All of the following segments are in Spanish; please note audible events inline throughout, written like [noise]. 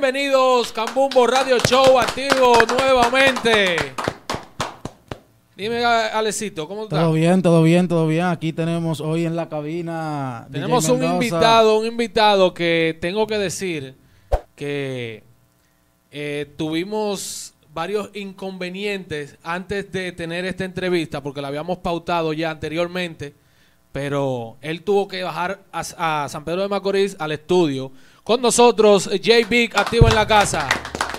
Bienvenidos, Cambumbo Radio Show activo nuevamente. Dime, Alecito, ¿cómo estás? Todo bien, todo bien, todo bien. Aquí tenemos hoy en la cabina. Tenemos un invitado, un invitado que tengo que decir que eh, tuvimos varios inconvenientes antes de tener esta entrevista, porque la habíamos pautado ya anteriormente, pero él tuvo que bajar a, a San Pedro de Macorís al estudio. Con nosotros, J Big, activo en la casa.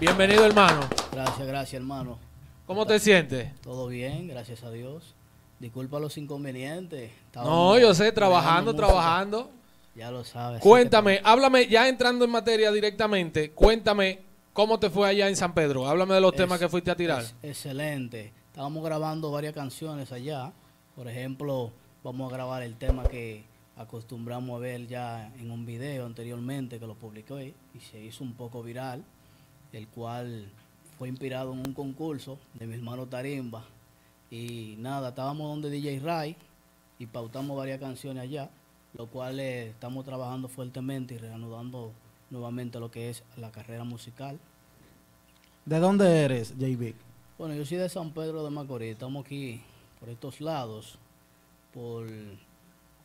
Bienvenido, hermano. Gracias, gracias, hermano. ¿Cómo te sientes? Todo bien, gracias a Dios. Disculpa los inconvenientes. no, yo sé, trabajando, trabajando. Ya lo sabes. Cuéntame, háblame, ya entrando en materia directamente, cuéntame cómo te fue allá en San Pedro. Háblame de los temas que fuiste a tirar. excelente. Estábamos grabando varias canciones allá. Por ejemplo, vamos a grabar el tema que acostumbramos a ver ya en un video anteriormente que lo publiqué y se hizo un poco viral, el cual fue inspirado en un concurso de mi hermano Tarimba. Y nada, estábamos donde DJ Ray y pautamos varias canciones allá, lo cual eh, estamos trabajando fuertemente y reanudando nuevamente lo que es la carrera musical. ¿De dónde eres, JB? Bueno, yo soy de San Pedro de Macorís, estamos aquí por estos lados, por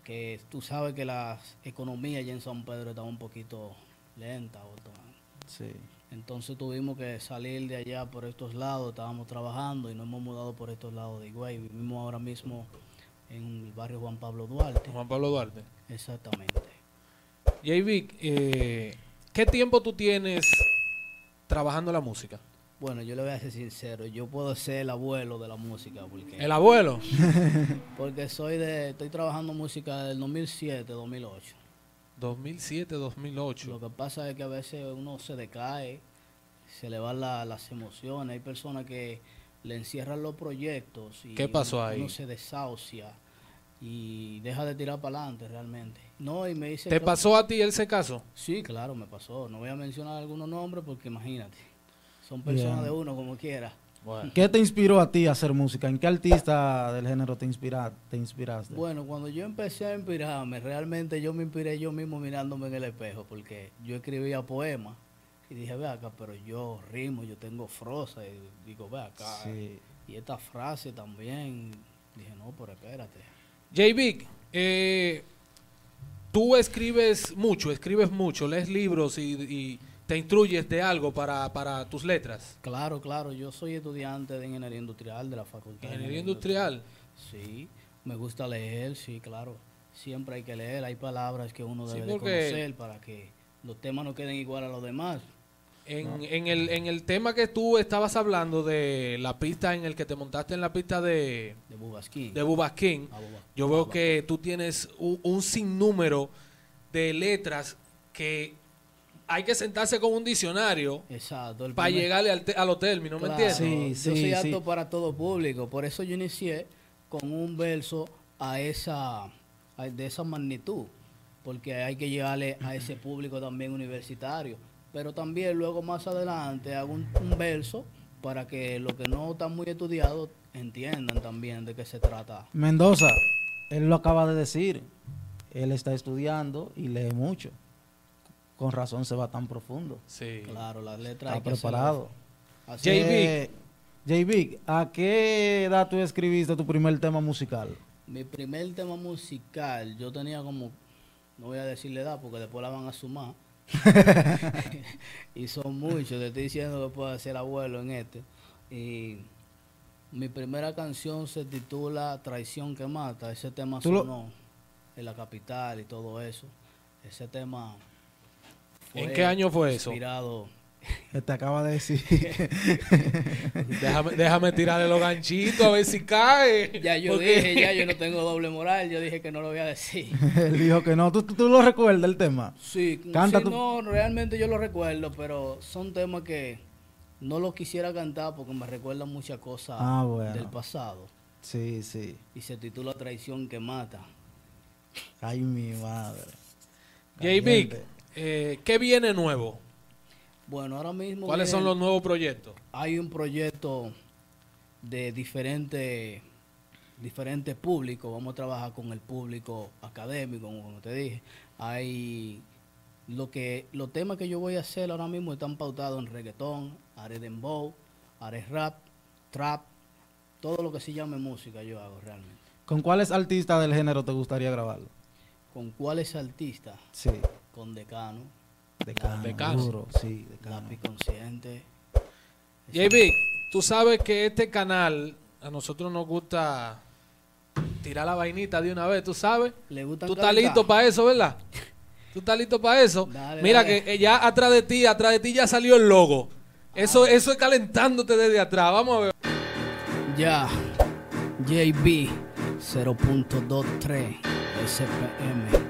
que tú sabes que la economía allá en San Pedro está un poquito lenta. Sí. Entonces tuvimos que salir de allá por estos lados, estábamos trabajando y nos hemos mudado por estos lados de Higüey. Vivimos ahora mismo en el barrio Juan Pablo Duarte. Juan Pablo Duarte. Exactamente. JV, eh, ¿qué tiempo tú tienes trabajando la música? Bueno, yo le voy a ser sincero, yo puedo ser el abuelo de la música. Porque, ¿El abuelo? [laughs] porque soy de, estoy trabajando música del 2007, 2008. 2007, 2008. Lo que pasa es que a veces uno se decae, se le van las emociones. Hay personas que le encierran los proyectos y ¿Qué pasó ahí? uno se desahucia y deja de tirar para adelante realmente. No, y me dice ¿Te pasó a ti ese caso? Sí, claro, me pasó. No voy a mencionar algunos nombres porque imagínate, son personas de uno como quiera. ¿Qué te inspiró a ti a hacer música? ¿En qué artista del género te, inspira, te inspiraste? Bueno, cuando yo empecé a inspirarme, realmente yo me inspiré yo mismo mirándome en el espejo, porque yo escribía poemas y dije, ve acá, pero yo rimo, yo tengo frosa, y digo, ve acá. Y esta frase también, dije, no, pero espérate. J. Big, eh, tú escribes mucho, escribes mucho, lees libros y te instruyes de algo para, para tus letras. Claro, claro. Yo soy estudiante de ingeniería industrial de la facultad. ¿Ingeniería industrial? Sí, me gusta leer, sí, claro. Siempre hay que leer, hay palabras que uno debe conocer para que los temas no queden igual a los demás. En, en, el, en el tema que tú estabas hablando de la pista en el que te montaste en la pista de... De Bubasquín. De Bubasquín. Ah, yo veo que tú tienes un, un sinnúmero de letras que hay que sentarse con un diccionario para llegarle al a los términos, ¿me entiendes? Sí, yo soy apto para todo público, por eso yo inicié con un verso a esa de esa magnitud, porque hay que llegarle a [clears throat] ese público también universitario, pero también luego más adelante hago un, verso para que los que no están muy estudiados entiendan también de qué se trata. Mendoza, él lo acaba de decir, él está estudiando y lee mucho con razón se va tan profundo. Sí. Claro, las letras. Está preparado. JB, JB, ¿a qué edad tú escribiste tu primer tema musical? Mi primer tema musical, yo tenía como, no voy a decirle edad porque después la van a sumar. [laughs] [laughs] y son muchos, te estoy diciendo que puedo ser abuelo en este. Y mi primera canción se titula Traición que mata. Ese tema sonó en la capital y todo eso. Ese tema ¿En qué año fue eso? Inspirado. Te acaba de decir. [laughs] déjame, déjame tirarle los ganchitos a ver si cae. Ya yo dije, ya yo no [laughs] tengo doble moral, yo dije que no lo voy a decir. [laughs] Él dijo que no. ¿Tú, tú, lo recuerdas el tema? Sí, Canta no, realmente yo lo recuerdo, pero son temas que no los quisiera cantar porque me recuerdan muchas cosas ah, del pasado. Sí, sí. Y se titula Traición que mata. Ay, mi madre. J-Big. Eh, ¿Qué viene nuevo? Bueno, ahora mismo... ¿Cuáles son los nuevos proyectos? Hay un proyecto de diferentes diferentes públicos. Vamos a trabajar con el público académico, como te dije. Hay lo que los temas que yo voy a hacer ahora mismo están pautados en reggaetón, haré dembow, haré rap, trap, todo lo que se llame música yo hago realmente. ¿Con cuáles artistas del género te gustaría grabarlo? ¿Con cuáles artistas? Sí. Con Decano, Decano, Decano. duro, sí, Decano. Lápiz Consciente. JB, tú sabes que este canal a nosotros nos gusta tirar la vainita de una vez, ¿tú sabes? ¿Le gustan [laughs] Tú estás listo para eso, ¿verdad? ¿Tú estás listo para eso? Dale, Mira dale. que eh, ya atrás de ti, atrás de ti ya salió el logo. Eso, eso es calentándote desde atrás. Vamos a ver. Ya, JB 0.23 SPM.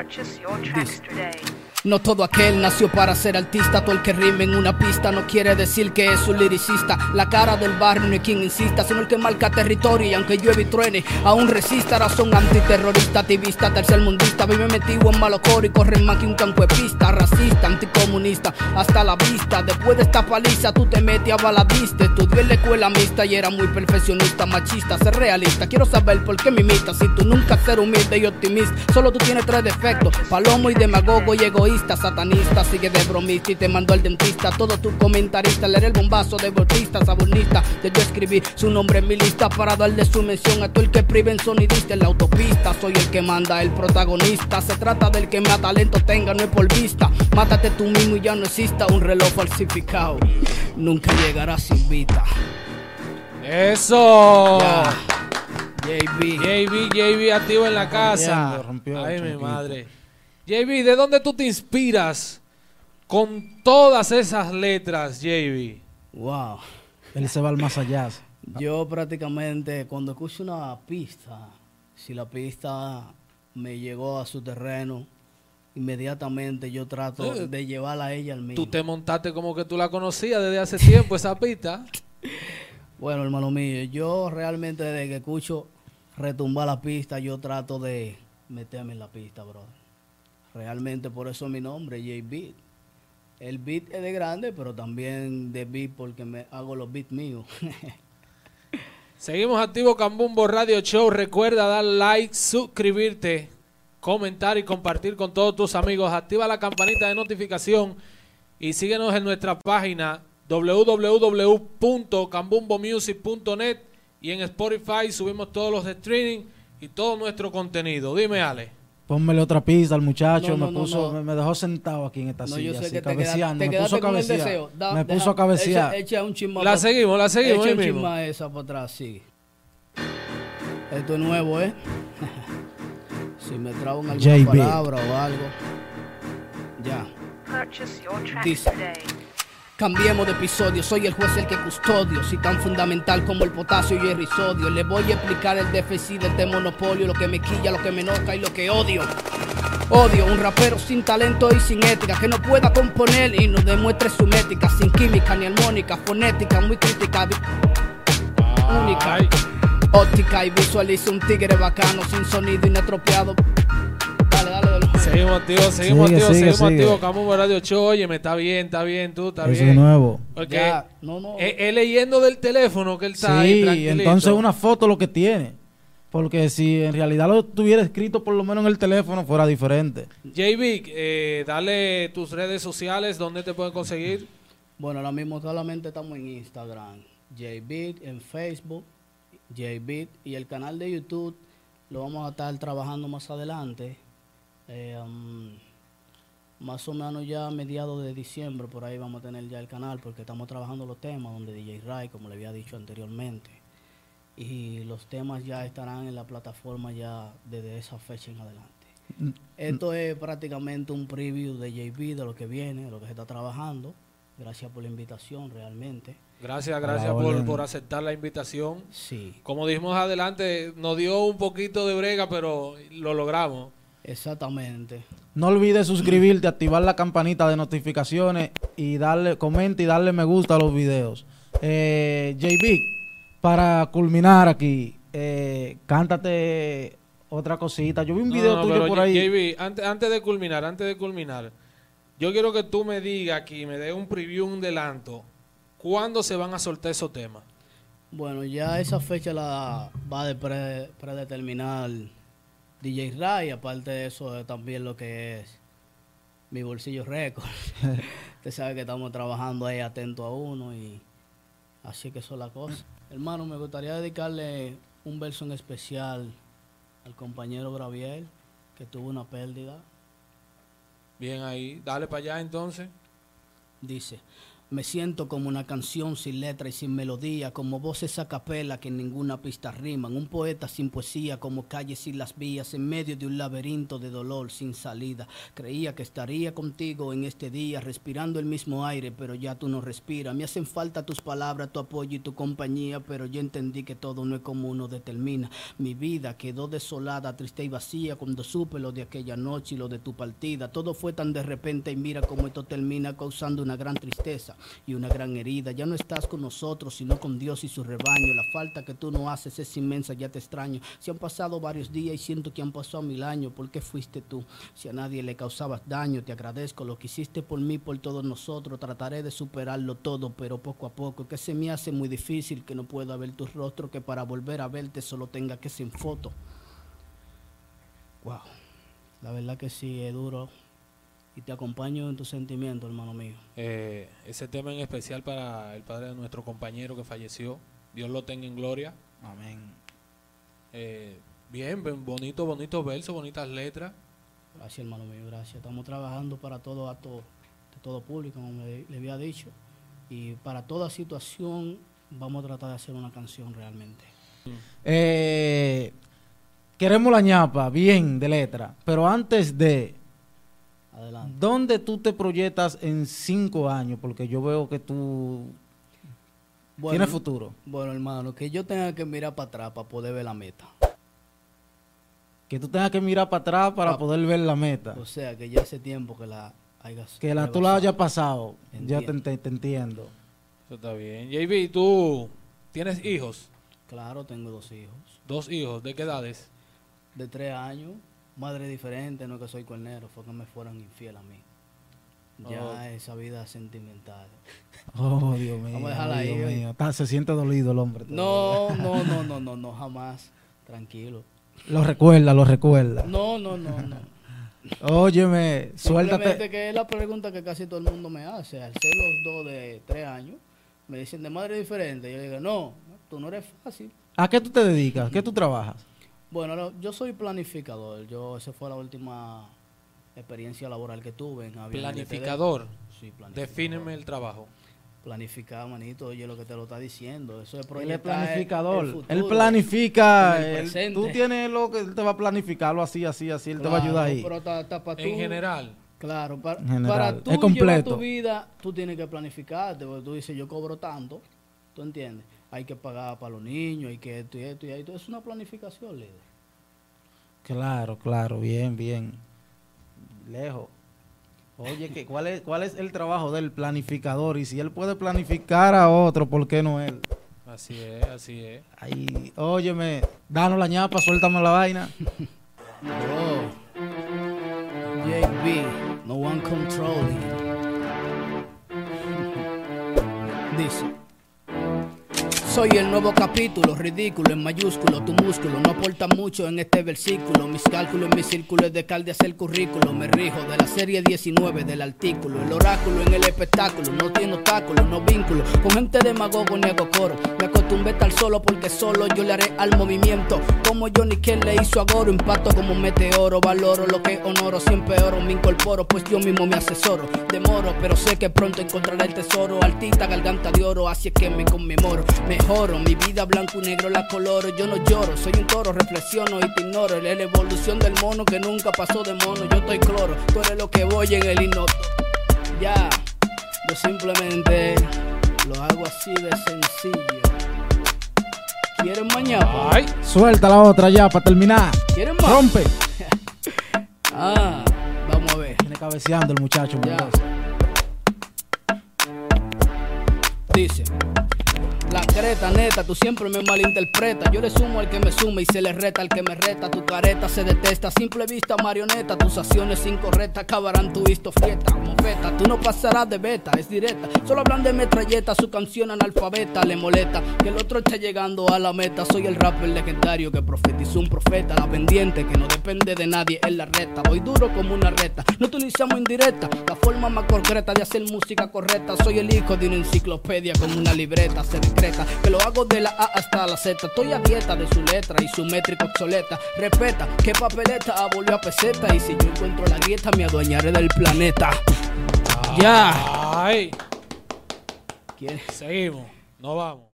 Purchase your tracks today. No todo aquel nació para ser artista, todo el que rime en una pista no quiere decir que es un liricista. La cara del barrio no es quien insista, sino el que marca territorio y aunque llueve y truene, aún resista. Razón antiterrorista, activista, tercermundista, vive metido en malo coro y corre más que un campo de pista. Racista, anticomunista, hasta la vista. Después de esta paliza tú te metes a baladista. Estudió en la escuela mixta y era muy perfeccionista, machista, ser realista. Quiero saber por qué me imitas si tú nunca ser humilde y optimista. Solo tú tienes tres defectos, palomo y demagogo y egoísta, satanista, sigue de bromista y te mandó al dentista. Todo tu comentarista, leer el bombazo de deportista, sabonista. De yo escribí su nombre en mi lista para darle su mención a todo el que prive en sonidista en la autopista. Soy el que manda, el protagonista. Se trata del que más talento tenga, no es por vista. Mátate tú mismo y ya no exista un reloj falsificado. Nunca llegará sin vista. Eso. Ya. JB. JB, JB activo en la casa. Rompiendo, Ay, mi madre. JB, ¿de dónde tú te inspiras con todas esas letras, JB? Wow. Él se va al más allá. Yo prácticamente cuando escucho una pista, si la pista me llegó a su terreno, inmediatamente yo trato Eh, de llevarla a ella al mío. Tú te montaste como que tú la conocías desde hace tiempo, esa pista. [laughs] Bueno, hermano mío, yo realmente desde que escucho retumbar la pista, yo trato de meterme en la pista, brother. Realmente por eso es mi nombre, J-Beat. El beat es de grande, pero también de beat porque me hago los beats míos. [laughs] Seguimos activo Cambumbo Radio Show. Recuerda dar like, suscribirte, comentar y compartir con todos tus amigos. Activa la campanita de notificación y síguenos en nuestra página www.cambumbomusic.net y en Spotify subimos todos los streaming y todo nuestro contenido. Dime, Ale. Pónmele otra pista al muchacho, No, no, me puso, no. Me, me dejó sentado aquí en esta No, silla, yo sé así, que te, cabeceando, te me puso a cabecear. Da- me deja- puso a cabecear. Echa, echa un chisma La seguimos, la seguimos Echa un mismo. chisma esa para atrás, sí. Esto es nuevo, ¿eh? [laughs] si me trabo en alguna JB. palabra o algo. Ya. Purchase your tracks Dice. Cambiemos de episodio, soy el juez el que custodio, si tan fundamental como el potasio y el risodio. Le voy a explicar el déficit del monopolio, lo que me quilla, lo que me enoja y lo que odio. Odio un rapero sin talento y sin ética, que no pueda componer y no demuestre su métrica, sin química ni armónica, fonética, muy crítica, única. Óptica y visualiza un tigre bacano, sin sonido inapropiado. Seguimos activos, seguimos Sigue, activos, sigue, seguimos sigue. activos. Cambumbo Radio Show. Oye, me está bien, está bien, tú, está Eso es bien. nuevo. Porque Ya, no, no. él leyendo del teléfono que él está ahí Sí, tranquilito. entonces una foto lo que tiene. Porque si en realidad lo tuviera escrito por lo menos en el teléfono fuera diferente. JB, eh, dale tus redes sociales, ¿dónde te pueden conseguir? Bueno, ahora mismo solamente estamos en Instagram, JBeat, en Facebook, JBeat, y el canal de YouTube lo vamos a estar trabajando más adelante. Eh, um, más o menos ya a mediados de diciembre, por ahí vamos a tener ya el canal, porque estamos trabajando los temas donde DJ Ray, como le había dicho anteriormente. Y los temas ya estarán en la plataforma ya desde esa fecha en adelante. Esto es prácticamente un preview de JB, de lo que viene, de lo que se está trabajando. Gracias por la invitación, realmente. Gracias, gracias por, por aceptar la invitación. Sí, Como dijimos adelante, nos dio un poquito de brega, pero lo logramos. Exactamente. No olvides suscribirte, activar la campanita de notificaciones y darle, comenta y darle me gusta a los videos. Eh, JB, para culminar aquí, eh, cántate otra cosita. Yo vi un video no, tuyo por ahí. JB, antes, antes de culminar, antes de culminar, yo quiero que tú me digas aquí, me dé un preview, un delanto, ¿cuándo se van a soltar esos temas? Bueno, ya esa fecha la va a pre- predeterminar DJ Ray. Aparte de eso, también lo que es mi bolsillo récord. [laughs] Usted sabe que estamos trabajando ahí atento a uno y así que eso es la cosa. Hermano, me gustaría dedicarle un verso en especial al compañero Gabriel, que tuvo una pérdida. Bien ahí. Dale para allá entonces. Dice, me siento como una canción sin letra y sin melodía, como voces a capela que en ninguna pista riman, un poeta sin poesía, como calles sin las vías, en medio de un laberinto de dolor sin salida. Creía que estaría contigo en este día, respirando el mismo aire, pero ya tú no respiras. Me hacen falta tus palabras, tu apoyo y tu compañía, pero yo entendí que todo no es como uno determina. Mi vida quedó desolada, triste y vacía cuando supe lo de aquella noche y lo de tu partida. Todo fue tan de repente y mira cómo esto termina causando una gran tristeza y una gran herida. Ya no estás con nosotros, sino con Dios y su rebaño. La falta que tú no haces es inmensa, ya te extraño. Si han pasado varios días y siento que han pasado mil años, ¿por qué fuiste tú? Si a nadie le causabas daño, te agradezco lo que hiciste por mí, por todos nosotros. Trataré de superarlo todo, pero poco a poco, que se me hace muy difícil que no pueda ver tu rostro, que para volver a verte solo tenga que ser en foto. Wow, la verdad que sí, es duro. Y te acompaño en tus sentimientos, hermano mío. Eh, ese tema en especial para el padre de nuestro compañero que falleció. Dios lo tenga en gloria. Amén. Eh, bien, bonito, bonitos versos, bonitas letras. Gracias, hermano mío, gracias. Estamos trabajando para todo acto de todo público, como le, le había dicho. Y para toda situación vamos a tratar de hacer una canción realmente. Eh, queremos la ñapa, bien, de letra. Pero antes de, Adelante. ¿dónde tú te proyectas en cinco años? Porque yo veo que tú Bueno, tienes futuro. bueno, hermano, que yo tenga que mirar para atrás para poder ver la meta. Que tú tengas que mirar para atrás para Pa- poder ver la meta. O sea, que ya hace tiempo que la hayas Que la, tú la hayas pasado. Ya te, Entiendo. te- te entiendo. Eso está bien. JB, tú tienes hijos. Claro, tengo dos hijos. Dos hijos. ¿De qué edades? De tres años, madre diferente, no que soy cuernero, fue que me fueron infiel a mí. Ya Oh. esa vida sentimental. [laughs] Oh, Dios mío. Vamos a dejarla Dios ahí, oye. mío. Está- se siente dolido el hombre. No, no, no, no, no, no, jamás. Tranquilo. Lo recuerda, lo recuerda. No, no, no, no. Óyeme, suéltate. que es la pregunta que casi todo el mundo me hace. Al ser los dos de tres años, me dicen de madre diferente. Yo digo, no, tú no eres fácil. ¿A qué tú te dedicas? ¿Qué tú trabajas? Bueno, no, yo soy planificador. Yo, esa fue la última experiencia laboral que tuve en Avión Planificador. Sí, planificador. Defíneme el trabajo. Planificar, manito, oye lo que te lo está diciendo. Eso es Él es proyectar planificador. el futuro. él planifica. el él- tú tienes lo que él te va a planificarlo así, así, así. Él te va a ayudar ahí. Pero está, está para En tú- general. Claro, para, En general, para es tú llevar completo. tu vida, tú tienes que planificarte, porque tú dices, yo cobro tanto, ¿tú entiendes? Hay que pagar para los niños, hay que esto y esto y esto. Es una planificación, líder. Claro, claro, bien, bien. Lejos. Oye, que, ¿cuál, es, ¿cuál es el trabajo del planificador? Y si él puede planificar a otro, ¿por qué no él? Así es, así es. Ay, óyeme, danos la ñapa, suéltame la vaina. Bro, JB, no one controlling. [laughs] Dice. Soy el nuevo capítulo, ridículo en mayúsculo, tu músculo no aporta mucho en este versículo. Mis cálculos en mis círculos de calde hacer currículo, me rijo de la serie 19 del artículo. El oráculo en el espectáculo, no tiene obstáculos, no vínculo. Con gente demagogo ni hago coro. Me acostumbré estar solo porque solo yo le haré al movimiento. Como Johnny que le hizo a Goro, impacto como un meteoro. Valoro lo que honoro, siempre oro, me incorporo, pues yo mismo me asesoro. Demoro, pero sé que pronto encontraré el tesoro. Altita garganta de oro, así es que me conmemoro. Mejoro, mi vida blanco y negro la coloro. Yo no lloro, soy un toro, reflexiono y te ignoro. Es la evolución del mono que nunca pasó de mono. Yo estoy cloro, tú eres lo que voy en el hipnoto. Ya, yo simplemente lo hago así de sencillo. ¿Quieren mañana? Ay, Suelta la otra ya para terminar. ¿Quieren más? Rompe. [laughs] Ah, vamos a ver. Viene cabeceando el muchacho. Ya. Dice, La creta neta, tú siempre me malinterpretas. Yo le sumo al que me suma y se le reta al que me reta. Tu careta se detesta, simple vista marioneta. Tus acciones incorrectas acabarán tu fiesta. Mofeta, tú no pasarás de beta, es directa. Solo hablan de metralleta, su canción analfabeta le molesta. Que el otro esté llegando a la meta. Soy el rapper legendario que profetizó un profeta. La pendiente que no depende de nadie en la reta. Voy duro como una reta, no utilizamos indirecta. La forma más concreta de hacer música correcta. Soy el hijo de una enciclopedia con una libreta. Se decreta que lo hago de la A hasta la Z. Estoy a dieta de su letra y su métrica obsoleta. Respeta que papeleta volvió a peseta. Y si yo encuentro la grieta, me adueñaré del planeta. Ya. Ay, seguimos. No vamos.